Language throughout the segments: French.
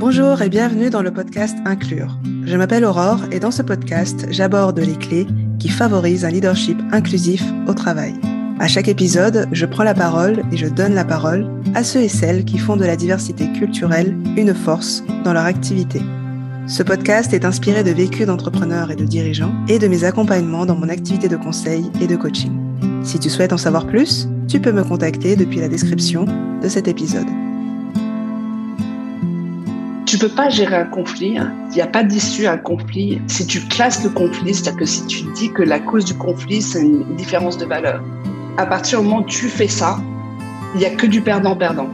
Bonjour et bienvenue dans le podcast Inclure. Je m'appelle Aurore et dans ce podcast, j'aborde les clés qui favorisent un leadership inclusif au travail. À chaque épisode, je prends la parole et je donne la parole à ceux et celles qui font de la diversité culturelle une force dans leur activité. Ce podcast est inspiré de vécus d'entrepreneurs et de dirigeants et de mes accompagnements dans mon activité de conseil et de coaching. Si tu souhaites en savoir plus, tu peux me contacter depuis la description de cet épisode. Tu peux pas gérer un conflit. hein. Il n'y a pas d'issue à un conflit. Si tu classes le conflit, c'est-à-dire que si tu dis que la cause du conflit, c'est une différence de valeur. À partir du moment où tu fais ça, il n'y a que du perdant-perdant.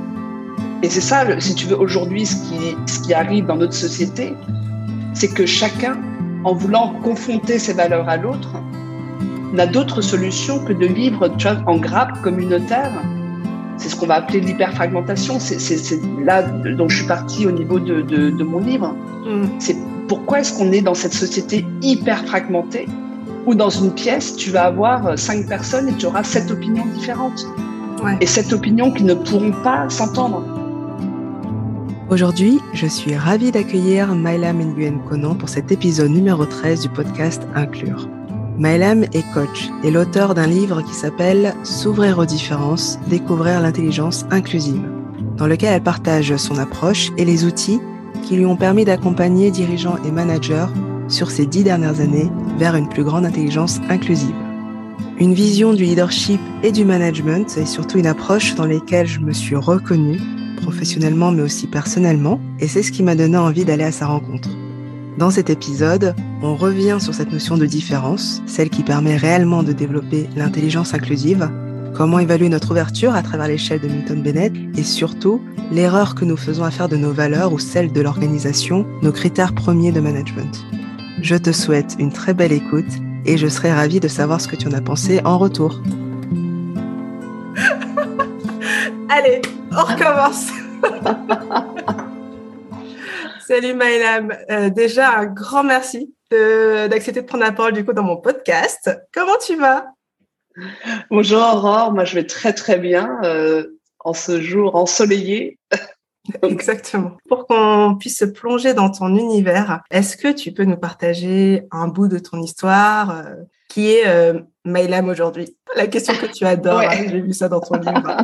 Et c'est ça, si tu veux, aujourd'hui, ce qui, ce qui arrive dans notre société, c'est que chacun, en voulant confronter ses valeurs à l'autre, n'a d'autre solution que de vivre en grappe communautaire c'est ce qu'on va appeler l'hyperfragmentation. C'est là dont je suis partie au niveau de, de- de mon livre. C'est pourquoi est-ce qu'on est dans cette société hyper fragmentée où dans une pièce, tu vas avoir cinq personnes et tu auras sept opinions différentes. Ouais. Et sept opinions qui ne pourront pas s'entendre. Aujourd'hui, je suis ravie d'accueillir Maëlam Nguyen Konan pour cet épisode numéro 13 du podcast Inclure. Maëlam est coach et l'auteur d'un livre qui s'appelle S'ouvrir aux différences, découvrir l'intelligence inclusive, dans lequel elle partage son approche et les outils qui lui ont permis d'accompagner dirigeants et managers sur ces dix dernières années vers une plus grande intelligence inclusive. Une vision du leadership et du management et surtout une approche dans laquelle je me suis reconnue professionnellement mais aussi personnellement, et c'est ce qui m'a donné envie d'aller à sa rencontre. Dans cet épisode, on revient sur cette notion de différence, celle qui permet réellement de développer l'intelligence inclusive, comment évaluer notre ouverture à travers l'échelle de Milton Bennett, et surtout l'erreur que nous faisons à faire de nos valeurs ou celles de l'organisation, nos critères premiers de management. Je te souhaite une très belle écoute et je serai ravie de savoir ce que tu en as pensé en retour. Allez, on recommence. Salut Maëlam. Euh, déjà, un grand merci d'accepter de, prendre la parole du coup dans mon podcast. Comment tu vas? Bonjour Aurore, moi je vais très très bien euh, en ce jour ensoleillé. Exactement. Pour qu'on puisse se plonger dans ton univers, est-ce que tu peux nous partager un bout de ton histoire euh, qui est euh, Maëlam aujourd'hui? La question que tu adores, Ouais. hein, j'ai vu ça dans ton livre.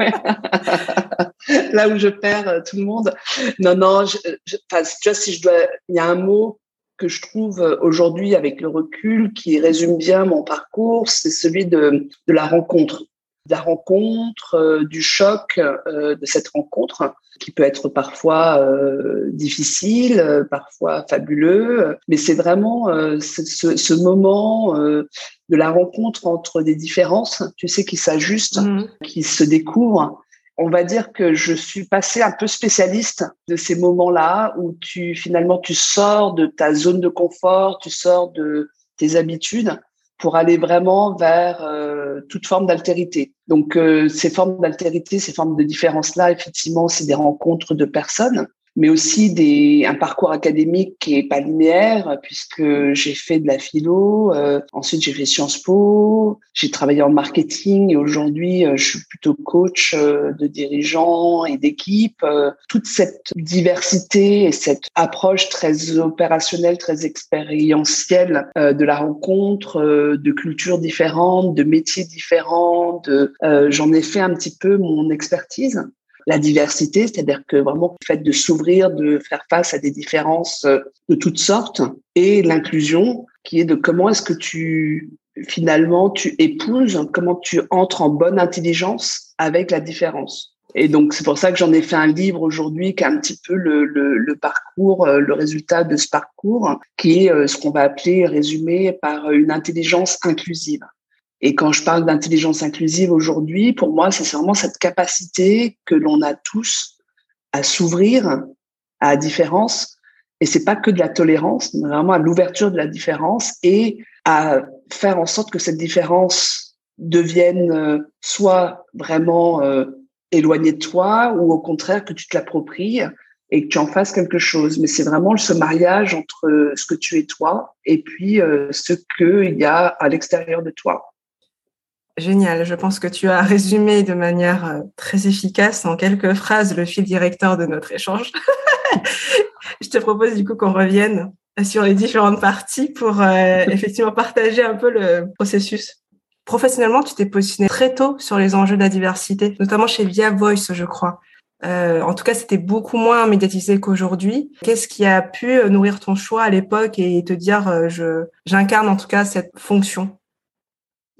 Là où je perds euh, tout le monde. Non, non, je, tu vois, si je dois, il y a un mot que je trouve euh, aujourd'hui avec le recul qui résume bien mon parcours, c'est celui de, de la rencontre. De la rencontre, euh, du choc euh, de cette rencontre, qui peut être parfois euh, difficile, parfois fabuleux, mais c'est vraiment ce, moment de la rencontre entre des différences, tu sais, qui s'ajustent Mhm. qui se découvrent. On va dire que je suis passée un peu spécialiste de ces moments-là où tu finalement tu sors de ta zone de confort, tu sors de tes habitudes pour aller vraiment vers euh, toute forme d'altérité. Donc euh, ces formes d'altérité, ces formes de différence-là, effectivement, c'est des rencontres de personnes, mais aussi des, un parcours académique qui est pas linéaire puisque j'ai fait de la philo, euh, ensuite j'ai fait Sciences Po, j'ai travaillé en marketing et aujourd'hui euh, je suis plutôt coach euh, de dirigeants et d'équipes. Euh, toute cette diversité et cette approche très opérationnelle, très expérientielle de la rencontre, de cultures différentes, de métiers différents, de, j'en ai fait un petit peu mon expertise la diversité, c'est-à-dire que vraiment le fait de s'ouvrir, de faire face à des différences euh, de toutes sortes, et l'inclusion, qui est de comment est-ce que tu finalement tu épouses, comment tu entres en bonne intelligence avec la différence. Et donc c'est pour ça que j'en ai fait un livre aujourd'hui qui est un petit peu le, le, le parcours, euh, le résultat de ce parcours, qui est euh, ce qu'on va appeler résumé par une intelligence inclusive. Et quand je parle d'intelligence inclusive aujourd'hui, pour moi, c'est vraiment cette capacité que l'on a tous à s'ouvrir à la différence. Et c'est pas que de la tolérance, mais vraiment à l'ouverture de la différence et à faire en sorte que cette différence devienne euh, soit vraiment euh, éloignée de toi ou au contraire que tu te l'appropries et que tu en fasses quelque chose. Mais c'est vraiment ce mariage entre ce que tu es toi et puis euh, ce qu'il y a à l'extérieur de toi. Génial. Je pense que tu as résumé de manière euh, très efficace en quelques phrases le fil directeur de notre échange. je te propose du coup qu'on revienne sur les différentes parties pour euh, effectivement partager un peu le processus. Professionnellement, tu t'es positionné très tôt sur les enjeux de la diversité, notamment chez Via Voice, je crois. Euh, en tout cas, c'était beaucoup moins médiatisé qu'aujourd'hui. Qu'est-ce qui a pu euh, nourrir ton choix à l'époque et te dire, euh, je j'incarne en tout cas cette fonction?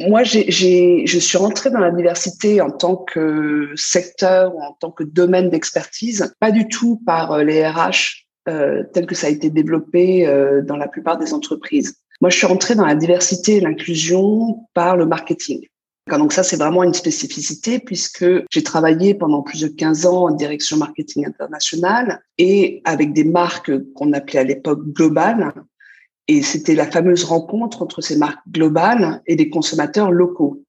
Moi, j'ai, je suis rentrée dans la diversité en tant que secteur ou en tant que domaine d'expertise, pas du tout par les RH euh, tel que ça a été développé dans la plupart des entreprises. Moi, je suis rentrée dans la diversité et l'inclusion par le marketing. Donc ça, c'est vraiment une spécificité puisque j'ai travaillé pendant plus de 15 ans en direction marketing international et avec des marques qu'on appelait à l'époque globales. Et c'était la fameuse rencontre entre ces marques globales et les consommateurs locaux.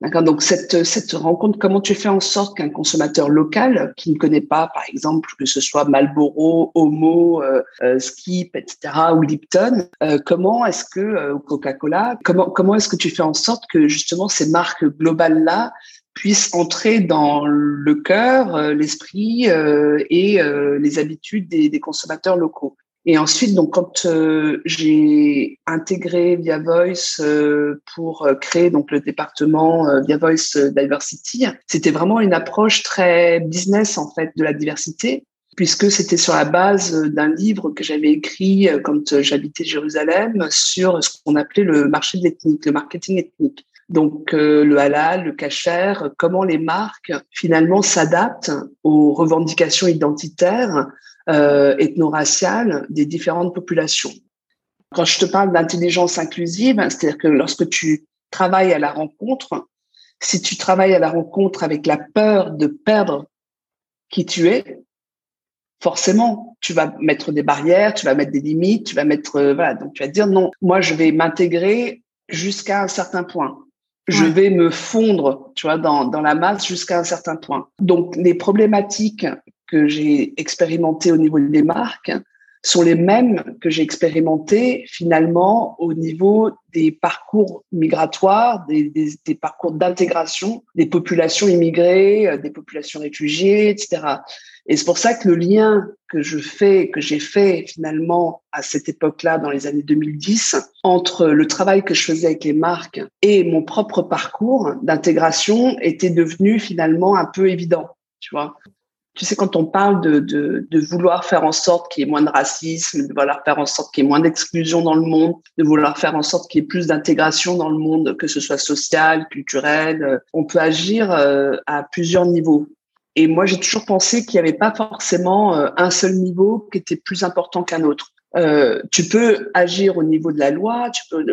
Donc cette rencontre, comment tu fais en sorte qu'un consommateur local qui ne connaît pas, par exemple, que ce soit Marlboro, Homo, euh, euh, Skip, etc. ou Lipton, euh, comment est-ce que Coca-Cola, comment est-ce que tu fais en sorte que justement ces marques globales là puissent entrer dans le cœur, l'esprit et les habitudes des, des consommateurs locaux? Et ensuite, donc, quand euh, j'ai intégré Via Voice euh, pour euh, créer donc le département Via Voice Diversity, c'était vraiment une approche très business en fait de la diversité, puisque c'était sur la base d'un livre que j'avais écrit quand j'habitais Jérusalem sur ce qu'on appelait le marché de l'ethnique, le marketing ethnique. Donc le halal, le kasher, comment les marques finalement s'adaptent aux revendications identitaires euh, ethno-raciale des différentes populations. Quand je te parle d'intelligence inclusive, c'est-à-dire que lorsque tu travailles à la rencontre, si tu travailles à la rencontre avec la peur de perdre qui tu es, forcément, tu vas mettre des barrières, tu vas mettre des limites, tu vas mettre, euh, voilà, donc tu vas dire non, moi je vais m'intégrer jusqu'à un certain point. Je vais me fondre, tu vois, dans, dans la masse jusqu'à un certain point. Donc, les problématiques que j'ai expérimenté au niveau des marques sont les mêmes que j'ai expérimenté finalement au niveau des parcours migratoires, des, des, des parcours d'intégration des populations immigrées, euh, des populations réfugiées, etc. Et c'est pour ça que le lien que je fais, que j'ai fait finalement à cette époque-là, dans les années 2010, entre le travail que je faisais avec les marques et mon propre parcours d'intégration était devenu finalement un peu évident. Tu vois, tu sais, quand on parle de, de, de vouloir faire en sorte qu'il y ait moins de racisme, de vouloir faire en sorte qu'il y ait moins d'exclusion dans le monde, de vouloir faire en sorte qu'il y ait plus d'intégration dans le monde, que ce soit social, culturel, euh, on peut agir euh, à plusieurs niveaux. Et moi, j'ai toujours pensé qu'il n'y avait pas forcément euh, un seul niveau qui était plus important qu'un autre. Tu peux agir au niveau de la loi, tu peux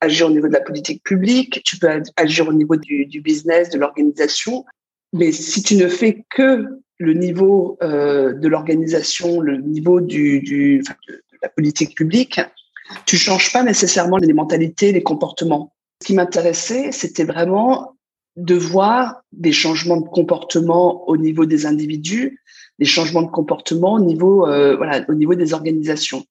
agir au niveau de la politique publique, tu peux agir au niveau du, du business, de l'organisation. Mais si tu ne fais que le niveau euh, de l'organisation, le niveau du, du de, la politique publique, tu changes pas nécessairement les mentalités, les comportements. Ce qui m'intéressait, c'était vraiment de voir des changements de comportement au niveau des individus, des changements de comportement au niveau, euh, voilà, au niveau des organisations.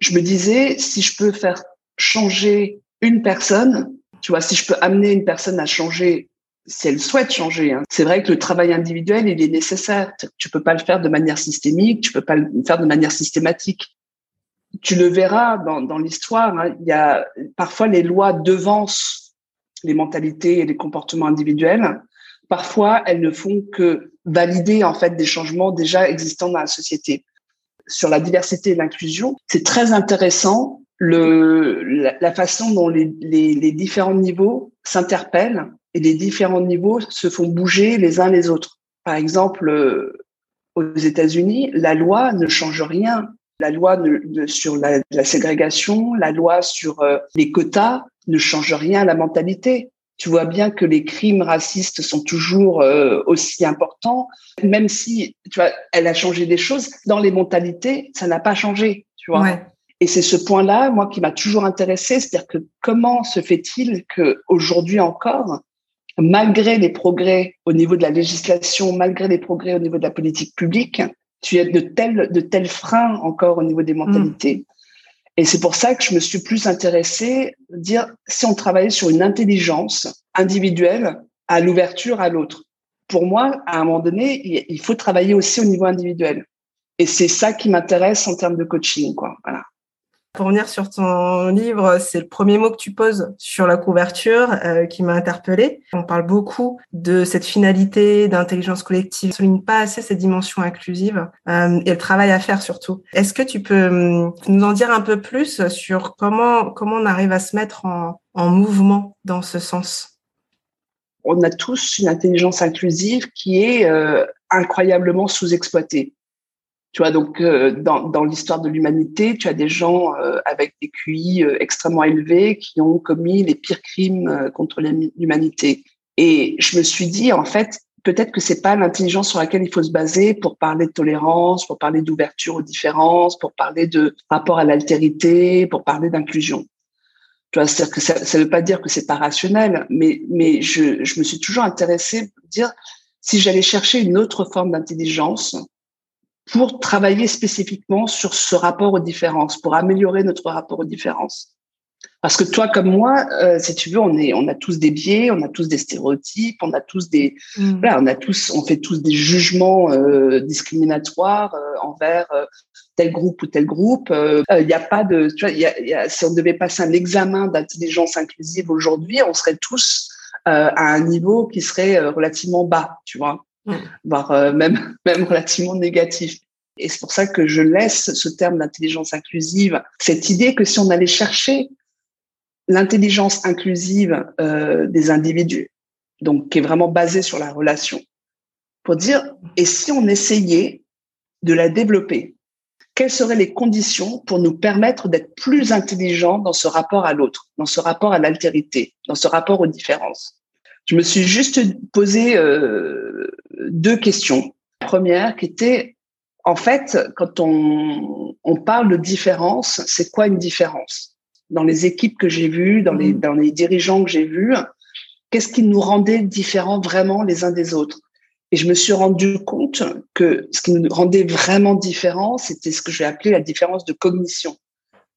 Je me disais, si je peux faire changer une personne, tu vois, si je peux amener une personne à changer si elle souhaite changer. Hein. C'est vrai que le travail individuel, il est nécessaire. Tu peux pas le faire de manière systémique, tu peux pas le faire de manière systématique. Tu le verras dans, dans l'histoire. Hein. Il y a parfois les lois devancent les mentalités et les comportements individuels. Parfois, elles ne font que valider en fait des changements déjà existants dans la société. Sur la diversité et l'inclusion, c'est très intéressant le, la, la façon dont les, les, les différents niveaux s'interpellent et les différents niveaux se font bouger les uns les autres. Par exemple, euh, aux États-Unis, la loi ne change rien. La loi sur la, la, ségrégation, la loi sur euh, les quotas ne change rien à la mentalité. Tu vois bien que les crimes racistes sont toujours euh, aussi importants, même si tu vois, elle a changé des choses dans les mentalités, ça n'a pas changé. Tu vois. Ouais. Et c'est ce point-là, moi, qui m'a toujours intéressé, c'est-à-dire que comment se fait-il que aujourd'hui encore, malgré les progrès au niveau de la législation, malgré les progrès au niveau de la politique publique, tu as de tels, de tels freins encore au niveau des mentalités. Mm. Et c'est pour ça que je me suis plus intéressée, dire si on travaillait sur une intelligence individuelle à l'ouverture à l'autre. Pour moi, à un moment donné, il faut travailler aussi au niveau individuel. Et c'est ça qui m'intéresse en termes de coaching, quoi. Voilà. Pour revenir sur ton livre, c'est le premier mot que tu poses sur la couverture euh, qui m'a interpellée. On parle beaucoup de cette finalité d'intelligence collective. On souligne pas assez cette dimension inclusive euh, et le travail à faire surtout. Est-ce que tu peux hum, nous en dire un peu plus sur comment comment on arrive à se mettre en, en mouvement dans ce sens? On a tous une intelligence inclusive qui est euh, incroyablement sous-exploitée. Tu vois, donc euh, dans, dans l'histoire de l'humanité, tu as des gens euh, avec des QI euh, extrêmement élevés qui ont commis les pires crimes contre l'humanité. Et je me suis dit, en fait, peut-être que c'est pas l'intelligence sur laquelle il faut se baser pour parler de tolérance, pour parler d'ouverture aux différences, pour parler de rapport à l'altérité, pour parler d'inclusion. Tu vois, c'est-à-dire que ça ne veut pas dire que c'est pas rationnel, mais mais je, je me suis toujours intéressée pour dire si j'allais chercher une autre forme d'intelligence pour travailler spécifiquement sur ce rapport aux différences, pour améliorer notre rapport aux différences. Parce que toi comme moi, euh, si tu veux, on est, on a tous des biais, on a tous des stéréotypes, on a tous des, mm. voilà, on a tous, on fait tous des jugements euh, discriminatoires euh, envers tel groupe ou tel groupe. Il n'y a pas de, tu vois, y a, y a, si on devait passer un examen d'intelligence inclusive aujourd'hui, on serait tous à un niveau qui serait relativement bas, tu vois voire euh, même, même relativement négatif. Et c'est pour ça que je laisse ce terme d'intelligence inclusive, cette idée que si on allait chercher l'intelligence inclusive euh, des individus, donc qui est vraiment basée sur la relation, pour dire, et si on essayait de la développer, quelles seraient les conditions pour nous permettre d'être plus intelligents dans ce rapport à l'autre, dans ce rapport à l'altérité, dans ce rapport aux différences? Je me suis juste posé euh, deux questions. La première qui était, en fait, quand on, on parle de différence, c'est quoi une différence? Dans les équipes que j'ai vues, dans les, mmh. dans les dirigeants que j'ai vus, qu'est-ce qui nous rendait différents vraiment les uns des autres? Et je me suis rendu compte que ce qui nous rendait vraiment différents, c'était ce que j'ai appelé la différence de cognition.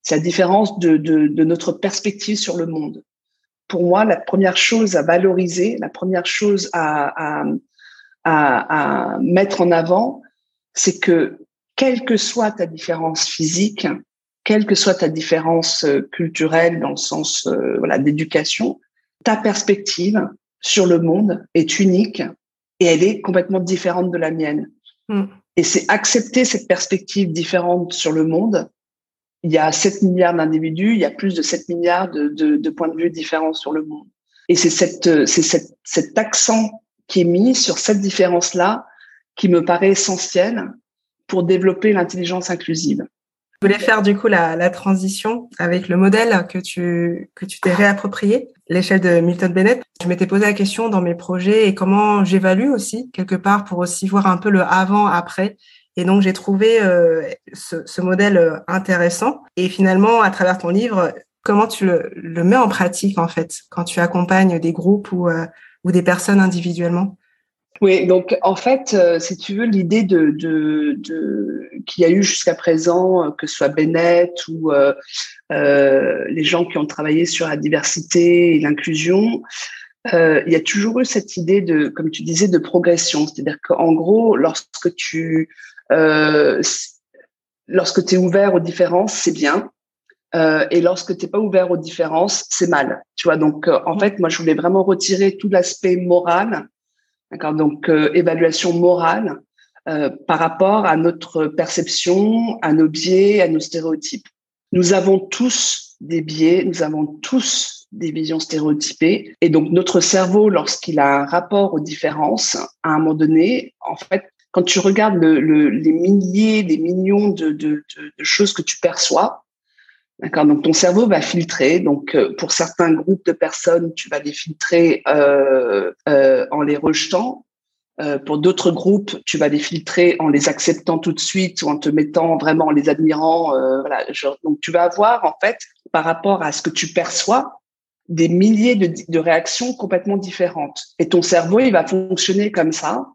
C'est la différence de, de, de notre perspective sur le monde pour moi, la première chose à valoriser, la première chose à, à, à, à mettre en avant, c'est que quelle que soit ta différence physique, quelle que soit ta différence euh, culturelle dans le sens euh, voilà d'éducation, ta perspective sur le monde est unique et elle est complètement différente de la mienne. Mm. Et c'est accepter cette perspective différente sur le monde. Il y a 7 milliards d'individus, il y a plus de 7 milliards de, points de vue différents sur le monde. Et c'est cet accent qui est mis sur cette différence-là qui me paraît essentielle pour développer l'intelligence inclusive. Je voulais faire du coup la, transition avec le modèle que tu que tu t'es réapproprié, l'échelle de Milton Bennett. Je m'étais posé la question dans mes projets et comment j'évalue aussi quelque part pour aussi voir un peu le avant après. Et donc j'ai trouvé euh, ce, modèle intéressant. Et finalement, à travers ton livre, comment tu le, mets en pratique en fait quand tu accompagnes des groupes ou euh, des personnes individuellement? Oui, donc en fait, euh, si tu veux, l'idée de, de, qu'il y a eu jusqu'à présent, euh, que ce soit Bennett ou euh, euh, les gens qui ont travaillé sur la diversité et l'inclusion, euh, il y a toujours eu cette idée de, comme tu disais, de progression. C'est-à-dire qu'en gros, lorsque tu lorsque tu es ouvert aux différences, c'est bien. Euh, et lorsque tu n'es pas ouvert aux différences, c'est mal. Tu vois, donc euh, en fait, moi, je voulais vraiment retirer tout l'aspect moral, d'accord. Donc euh, évaluation morale par rapport à notre perception, à nos biais, à nos stéréotypes. Nous avons tous des biais, nous avons tous des visions stéréotypées, et donc notre cerveau, lorsqu'il a un rapport aux différences, à un moment donné, en fait, quand tu regardes le, le, les milliers, les millions de, de, de, de choses que tu perçois, D'accord. Donc ton cerveau va filtrer. Donc euh, pour certains groupes de personnes, tu vas les filtrer euh, euh, en les rejetant. Euh, pour d'autres groupes, tu vas les filtrer en les acceptant tout de suite ou en te mettant vraiment en les admirant. Euh, voilà. Donc tu vas avoir en fait par rapport à ce que tu perçois des milliers de, de réactions complètement différentes. Et ton cerveau, il va fonctionner comme ça.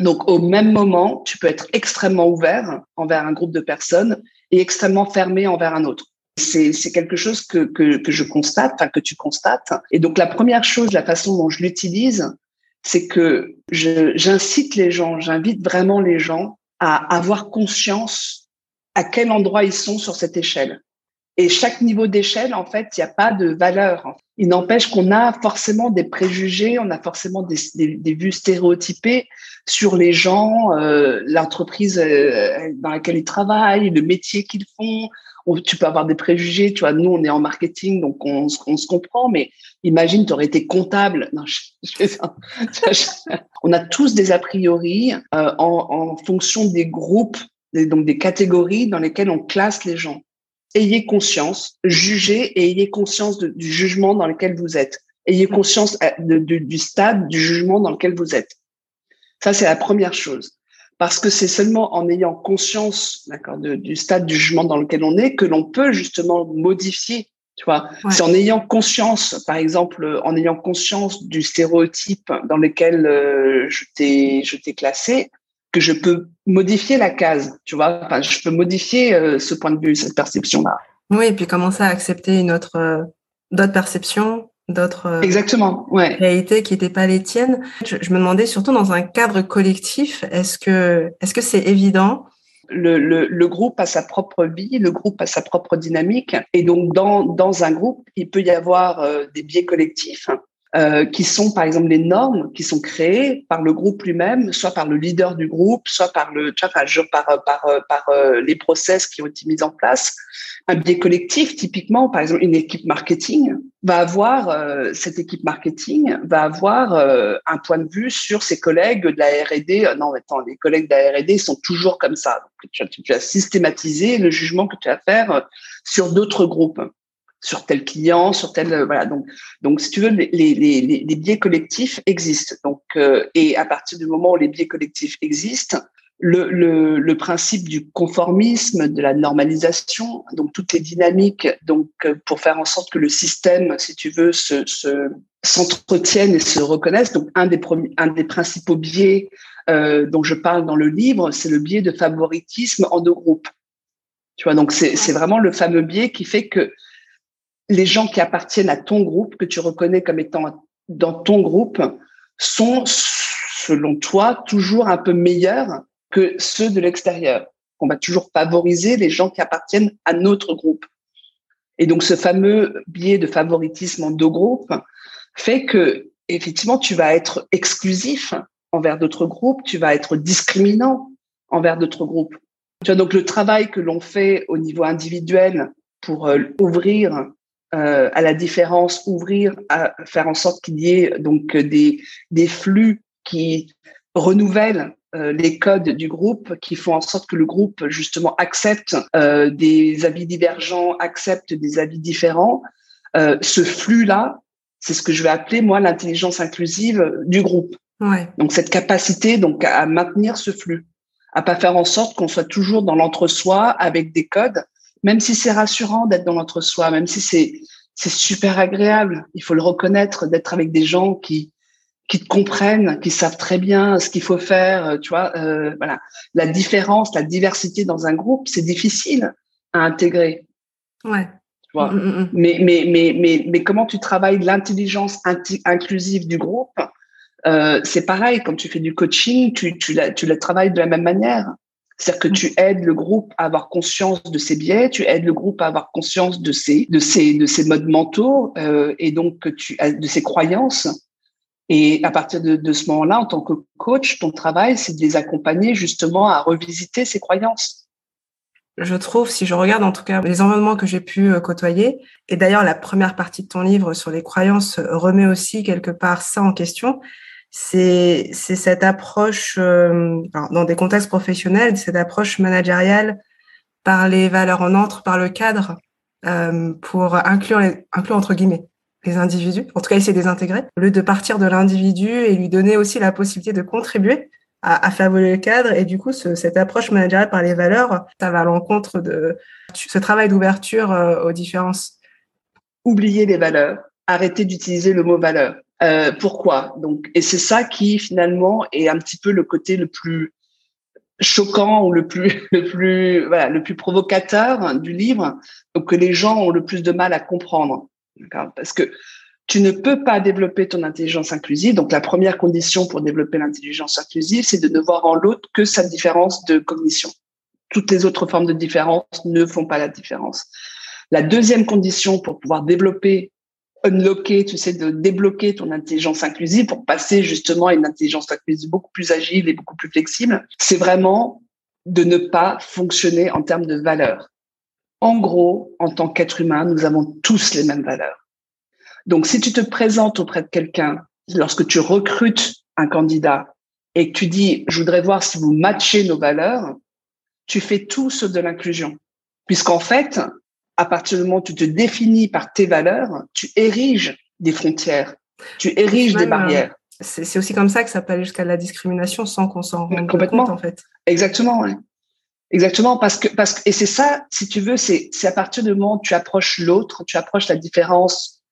Donc, au même moment, tu peux être extrêmement ouvert envers un groupe de personnes et extrêmement fermé envers un autre. C'est quelque chose que, que, je constate, enfin que tu constates. Et donc la première chose, la façon dont je l'utilise, c'est que j'incite les gens, j'invite vraiment les gens à avoir conscience à quel endroit ils sont sur cette échelle. Et chaque niveau d'échelle, en fait, il n'y a pas de valeur. Il n'empêche qu'on a forcément des préjugés, on a forcément des, vues stéréotypées sur les gens, euh, l'entreprise euh, dans laquelle ils travaillent, le métier qu'ils font. tu peux avoir des préjugés, tu vois. Nous, on est en marketing, donc on, se comprend. Mais imagine, tu aurais été comptable. On a tous des a priori euh, en, en fonction des groupes, donc des catégories dans lesquelles on classe les gens ayez conscience, jugez et ayez conscience du jugement dans lequel vous êtes. Ayez conscience euh, du stade du jugement dans lequel vous êtes. Ça, c'est la première chose. Parce que c'est seulement en ayant conscience d'accord, du stade du jugement dans lequel on est que l'on peut justement modifier. Tu vois, c'est en ayant conscience, par exemple, en ayant conscience du stéréotype dans lequel euh, je t'ai je t'ai classé, que je peux modifier la case, tu vois. Enfin, je peux modifier euh, ce point de vue, cette perception-là. Oui, et puis commencer à accepter une autre, euh, d'autres perceptions, d'autres euh, exactement, ouais. réalités qui n'étaient pas les tiennes. Je, me demandais surtout dans un cadre collectif, est-ce que, est-ce que c'est évident? Le, le, le, groupe a sa propre vie, le groupe a sa propre dynamique. Et donc, dans, dans un groupe, il peut y avoir des biais collectifs euh, qui sont par exemple les normes qui sont créées par le groupe lui-même, soit par le leader du groupe, soit par le, tu vois, par, par, par, par euh, les process qui ont été mis en place. Un biais collectif, typiquement, par exemple, une équipe marketing va avoir euh, cette équipe marketing va avoir un point de vue sur ses collègues de la R&D. non, attends, les collègues de la R&D sont toujours comme ça. Donc, tu, tu, vas systématiser le jugement que tu vas faire sur d'autres groupes sur tel client, sur tel euh, voilà. Donc, donc si tu veux, les, les, les, les biais collectifs existent. Donc, euh, et à partir du moment où les biais collectifs existent, le, le, le, principe du conformisme, de la normalisation, donc toutes les dynamiques, donc euh, pour faire en sorte que le système, si tu veux, se, se s'entretienne et se reconnaisse. Donc, un des premiers, un des principaux biais euh, dont je parle dans le livre, c'est le biais de favoritisme en deux groupes. Tu vois, donc c'est, c'est vraiment le fameux biais qui fait que les gens qui appartiennent à ton groupe, que tu reconnais comme étant dans ton groupe, sont, selon toi, toujours un peu meilleurs que ceux de l'extérieur. On va toujours favoriser les gens qui appartiennent à notre groupe. Et donc, ce fameux biais de favoritisme en deux groupes fait que, effectivement, tu vas être exclusif envers d'autres groupes, tu vas être discriminant envers d'autres groupes. Tu vois, donc le travail que l'on fait au niveau individuel pour euh, ouvrir euh, à la différence, ouvrir, à faire en sorte qu'il y ait donc des, des flux qui renouvellent euh, les codes du groupe, qui font en sorte que le groupe justement accepte euh, des avis divergents, accepte des avis différents. Euh, ce flux-là, c'est ce que je vais appeler moi l'intelligence inclusive du groupe. Ouais. Donc cette capacité donc à maintenir ce flux, à pas faire en sorte qu'on soit toujours dans l'entre-soi avec des codes même si c'est rassurant d'être dans l'entre-soi, même si c'est c'est super agréable, il faut le reconnaître, d'être avec des gens qui qui te comprennent, qui savent très bien ce qu'il faut faire, tu vois. Euh, voilà, la différence, la diversité dans un groupe, c'est difficile à intégrer. Ouais. Tu vois. Mm, mm, mm. Mais, mais mais mais mais comment tu travailles l'intelligence inclusive du groupe euh, C'est pareil. Quand tu fais du coaching, tu tu la tu la travailles de la même manière. C'est-à-dire que tu aides le groupe à avoir conscience de ses biais, tu aides le groupe à avoir conscience de ses, de ses, de ses modes mentaux euh, et donc tu, de ses croyances. Et à partir de, ce moment-là, en tant que coach, ton travail, c'est de les accompagner justement à revisiter ses croyances. Je trouve, si je regarde en tout cas les environnements que j'ai pu euh, côtoyer, et d'ailleurs la première partie de ton livre sur les croyances remet aussi quelque part ça en question, c'est cette approche euh, dans des contextes professionnels, cette approche managériale par les valeurs. On entre par le cadre euh, pour inclure les, inclure entre guillemets les individus. En tout cas, essayer de les intégrer au lieu de partir de l'individu et lui donner aussi la possibilité de contribuer à, à évoluer le cadre. Et du coup, ce, cette approche managériale par les valeurs, ça va à l'encontre de ce travail d'ouverture euh, aux différences. Oublier les valeurs, arrêter d'utiliser le mot valeur. Euh, pourquoi? Donc, et c'est ça qui finalement est un petit peu le côté le plus choquant ou le plus le plus voilà le plus provocateur du livre, donc que les gens ont le plus de mal à comprendre, parce que tu ne peux pas développer ton intelligence inclusive. Donc, la première condition pour développer l'intelligence inclusive, c'est de ne voir en l'autre que sa différence de cognition. Toutes les autres formes de différence ne font pas la différence. La deuxième condition pour pouvoir développer, unlocker, tu sais, de débloquer ton intelligence inclusive pour passer justement à une intelligence inclusive beaucoup plus agile et beaucoup plus flexible, c'est vraiment de ne pas fonctionner en termes de valeurs. En gros, en tant qu'être humain, nous avons tous les mêmes valeurs. Donc, si tu te présentes auprès de quelqu'un, lorsque tu recrutes un candidat et que tu dis, je voudrais voir si vous matchez nos valeurs, tu fais tout sauf de l'inclusion. Puisqu'en fait, à partir du moment où tu te définis par tes valeurs, tu ériges des frontières, tu ériges des barrières. C'est aussi comme ça que ça peut aller jusqu'à la discrimination sans qu'on s'en rende compte, en fait. Exactement, ouais. Exactement, parce que, parce que, et c'est ça, si tu veux, c'est, c'est à partir du moment où tu approches l'autre, tu approches la différence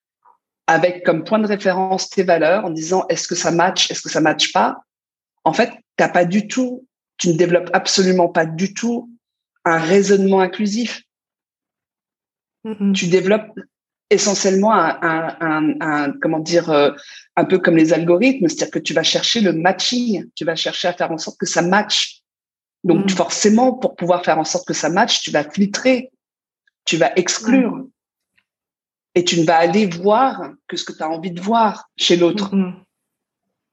avec comme point de référence tes valeurs en disant est-ce que ça match, est-ce que ça match pas? En fait, t'as pas du tout, tu ne développes absolument pas du tout un raisonnement inclusif. Tu développes essentiellement un, un, un, comment dire, euh, un peu comme les algorithmes, c'est-à-dire que tu vas chercher le matching, tu vas chercher à faire en sorte que ça matche. Donc, mm. forcément, pour pouvoir faire en sorte que ça matche, tu vas filtrer, tu vas exclure. Mm. Et tu ne vas aller voir que ce que tu as envie de voir chez l'autre.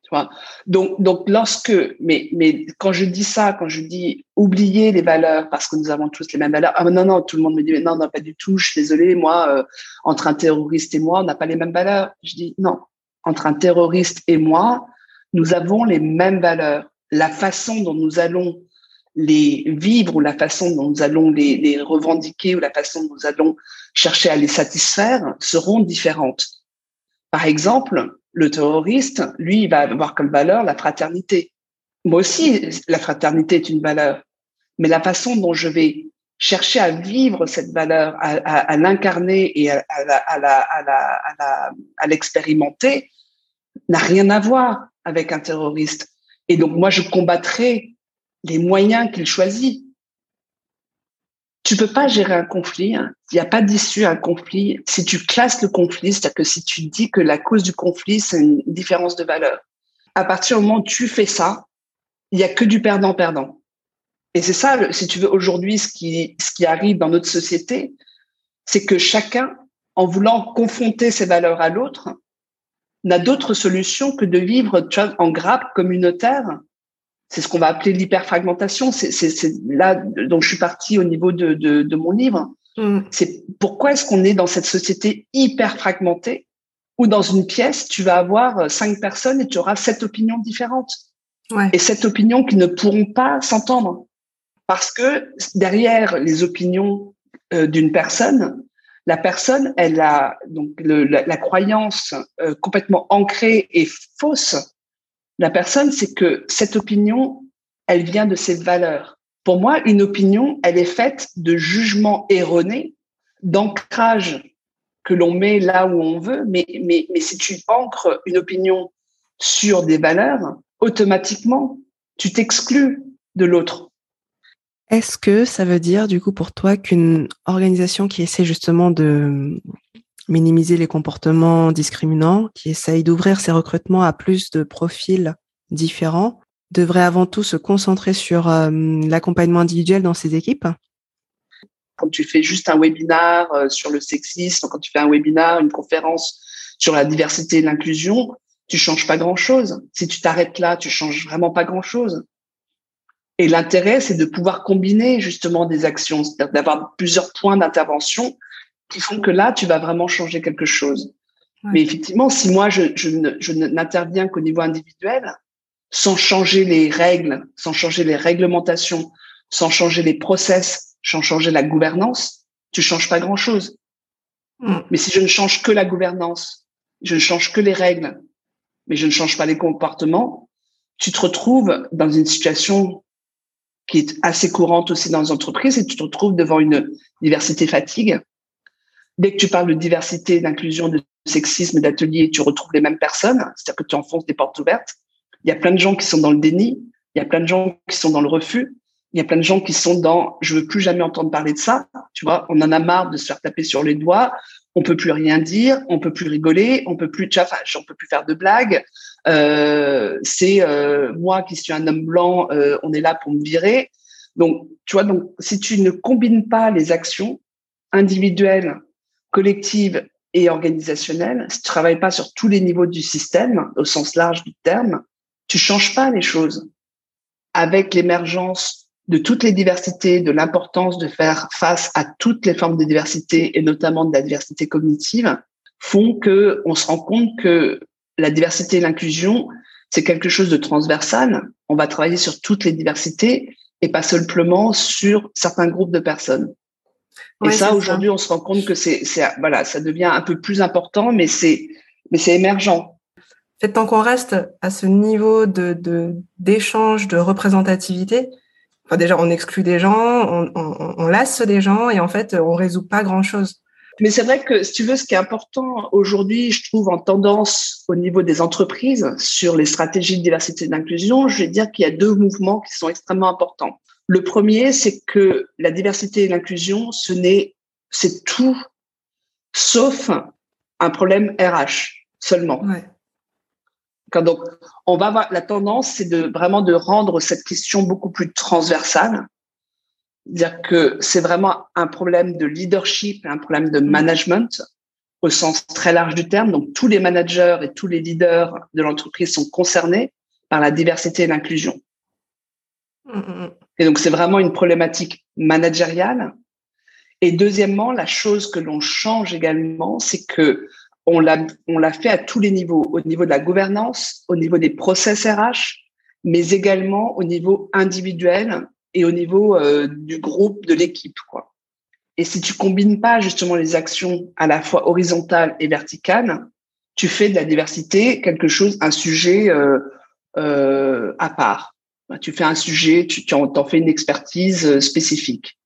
Tu vois? Donc, donc, lorsque, mais, mais quand je dis ça, quand je dis oublier les valeurs parce que nous avons tous les mêmes valeurs, ah non, non, tout le monde me dit, non, non, pas du tout, je suis désolée, moi, euh, entre un terroriste et moi, on n'a pas les mêmes valeurs. Je dis, non, entre un terroriste et moi, nous avons les mêmes valeurs. La façon dont nous allons les vivre ou la façon dont nous allons les, les, revendiquer ou la façon dont nous allons chercher à les satisfaire seront différentes. Par exemple, le terroriste, lui, va avoir comme valeur la fraternité. Moi aussi, la fraternité est une valeur, mais la façon dont je vais chercher à vivre cette valeur, à, l'incarner et à l'expérimenter, n'a rien à voir avec un terroriste. Et donc, moi, je combattrai les moyens qu'il choisit. Tu peux pas gérer un conflit. Hein. Il n'y a pas d'issue à un conflit. Si tu classes le conflit, c'est-à-dire que si tu dis que la cause du conflit, c'est une différence de valeur. À partir du moment où tu fais ça, il y a que du perdant-perdant. Et c'est ça, si tu veux, aujourd'hui, ce qui, ce qui arrive dans notre société, c'est que chacun, en voulant confronter ses valeurs à l'autre, n'a d'autre solution que de vivre en grappe communautaire c'est ce qu'on va appeler l'hyperfragmentation. C'est là dont je suis partie au niveau de, de, de mon livre. Mm. C'est pourquoi est-ce qu'on est dans cette société hyper fragmentée où dans une pièce, tu vas avoir euh, cinq personnes et tu auras sept opinions différentes. Ouais. Et sept opinions qui ne pourront pas s'entendre. Parce que derrière les opinions euh, d'une personne, la personne, elle a donc le, la, la, croyance euh, complètement ancrée et fausse la personne, c'est que cette opinion, elle vient de ses valeurs. Pour moi, une opinion, elle est faite de jugements erronés, d'ancrage que l'on met là où on veut, mais, mais, mais si tu ancres une opinion sur des valeurs, automatiquement, tu t'exclus de l'autre. Est-ce que ça veut dire, du coup, pour toi, qu'une organisation qui essaie justement de minimiser les comportements discriminants, qui essaye d'ouvrir ses recrutements à plus de profils différents, devrait avant tout se concentrer sur euh, l'accompagnement individuel dans ses équipes Quand tu fais juste un webinar euh, sur le sexisme, quand tu fais un webinar, une conférence sur la diversité et l'inclusion, tu changes pas grand-chose. Si tu t'arrêtes là, tu changes vraiment pas grand-chose. Et l'intérêt, c'est de pouvoir combiner justement des actions, c'est-à-dire d'avoir plusieurs points d'intervention qui font que là, tu vas vraiment changer quelque chose. Mais effectivement, si moi, je, je, n'interviens qu'au niveau individuel, sans changer les règles, sans changer les réglementations, sans changer les process, sans changer la gouvernance, tu changes pas grand-chose. Mm. Mais si je ne change que la gouvernance, je ne change que les règles, mais je ne change pas les comportements, tu te retrouves dans une situation qui est assez courante aussi dans les entreprises et tu te retrouves devant une diversité fatigue Dès que tu parles de diversité, d'inclusion, de sexisme, d'atelier, tu retrouves les mêmes personnes, c'est-à-dire que tu enfonces des portes ouvertes. Il y a plein de gens qui sont dans le déni, il y a plein de gens qui sont dans le refus, il y a plein de gens qui sont dans je veux plus jamais entendre parler de ça, tu vois, on en a marre de se faire taper sur les doigts, on peut plus rien dire, on peut plus rigoler, on peut plus, enfin, on peut plus faire de blagues. Euh, c'est euh, moi qui suis un homme blanc, euh, on est là pour me virer. Donc, tu vois, donc si tu ne combines pas les actions individuelles, collectives et organisationnelles, si tu travailles pas sur tous les niveaux du système, au sens large du terme, tu changes pas les choses. Avec l'émergence de toutes les diversités, de l'importance de faire face à toutes les formes de diversité et notamment de la diversité cognitive, font que on se rend compte que la diversité et l'inclusion, c'est quelque chose de transversal. On va travailler sur toutes les diversités et pas simplement sur certains groupes de personnes. Et ça, aujourd'hui, on se rend compte que c'est, voilà, ça devient un peu plus important, mais c'est, mais c'est émergent. fait, tant qu'on reste à ce niveau de, d'échange, de représentativité, déjà, on exclut des gens, on, on, lasse des gens et en fait, on résout pas grand-chose. Mais c'est vrai que, si tu veux, ce qui est important aujourd'hui, je trouve, en tendance au niveau des entreprises sur les stratégies de diversité et d'inclusion, je vais dire qu'il y a deux mouvements qui sont extrêmement importants. Le premier, c'est que la diversité et l'inclusion, ce n'est, c'est tout sauf un problème RH seulement. Ouais donc, on va avoir la tendance, c'est de vraiment de rendre cette question beaucoup plus transversale, dire que c'est vraiment un problème de leadership, un problème de management au sens très large du terme. Donc, tous les managers et tous les leaders de l'entreprise sont concernés par la diversité et l'inclusion. Et donc, c'est vraiment une problématique managériale. Et deuxièmement, la chose que l'on change également, c'est que on l'a fait à tous les niveaux, au niveau de la gouvernance, au niveau des process RH, mais également au niveau individuel et au niveau euh, du groupe, de l'équipe, quoi. Et si tu combines pas justement les actions à la fois horizontales et verticales, tu fais de la diversité quelque chose, un sujet euh, euh, à part. Tu fais un sujet, tu, tu en, fais une expertise spécifique.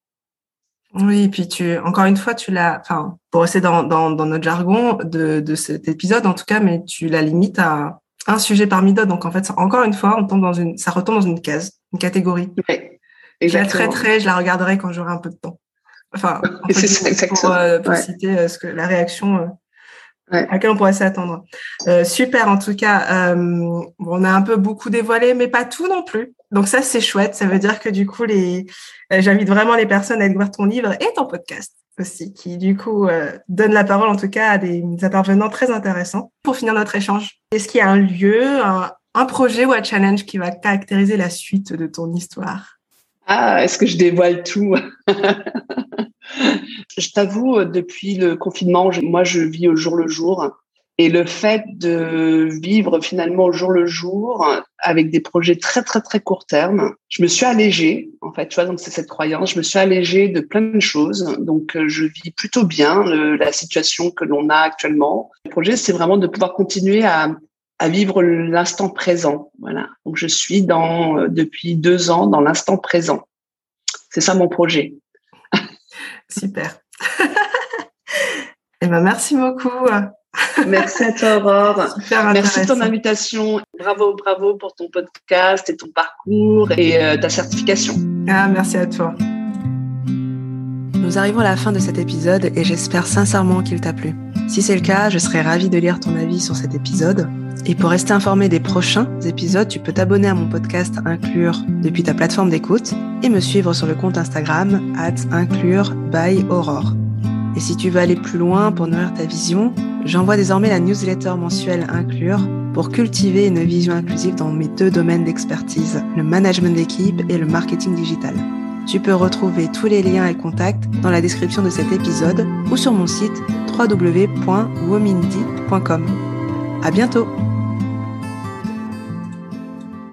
Oui, et puis tu, encore une fois, tu l'as, enfin, pour rester dans, dans, dans notre jargon de, de, cet épisode, en tout cas, mais tu la limites à un sujet parmi d'autres. Donc, en fait, encore une fois, on tombe dans une, ça retombe dans une case, une catégorie. Ouais, je la traiterai, je la regarderai quand j'aurai un peu de temps. Enfin, en fait, pour, euh, pour citer euh, ce que la réaction euh, à laquelle on pourrait s'attendre. Euh, super, en tout cas, euh, on a un peu beaucoup dévoilé, mais pas tout non plus. Donc ça, c'est chouette. Ça veut dire que du coup, les, euh, j'invite vraiment les personnes à découvrir ton livre et ton podcast aussi, qui du coup euh, donne la parole en tout cas à des intervenants très intéressants. Pour finir notre échange, est-ce qu'il y a un lieu, un projet ou un challenge qui va caractériser la suite de ton histoire? Ah, est-ce que je dévoile tout? Je t'avoue, depuis le confinement, moi, je vis au jour le jour. Et le fait de vivre finalement au jour le jour avec des projets très très très court terme, je me suis allégée en fait, tu vois donc c'est cette croyance, je me suis allégée de plein de choses. Donc euh, je vis plutôt bien la situation que l'on a actuellement. Le projet c'est vraiment de pouvoir continuer à, à vivre l'instant présent. Voilà. Donc je suis dans euh, depuis deux ans dans l'instant présent. C'est ça mon projet. Super. Eh ben, merci beaucoup. Merci à toi, Aurore. Merci de ton invitation. Bravo, bravo pour ton podcast et ton parcours et euh, ta certification. Ah, merci à toi. Nous arrivons à la fin de cet épisode et j'espère sincèrement qu'il t'a plu. Si c'est le cas, je serais ravie de lire ton avis sur cet épisode. Et pour rester informé des prochains épisodes, tu peux t'abonner à mon podcast Inclure depuis ta plateforme d'écoute et me suivre sur le compte Instagram at inclure by Aurore. Et si tu veux aller plus loin pour nourrir ta vision, j'envoie désormais la newsletter mensuelle Inclure pour cultiver une vision inclusive dans mes deux domaines d'expertise, le management d'équipe et le marketing digital. Tu peux retrouver tous les liens et contacts dans la description de cet épisode ou sur mon site www.womindy.com. À bientôt!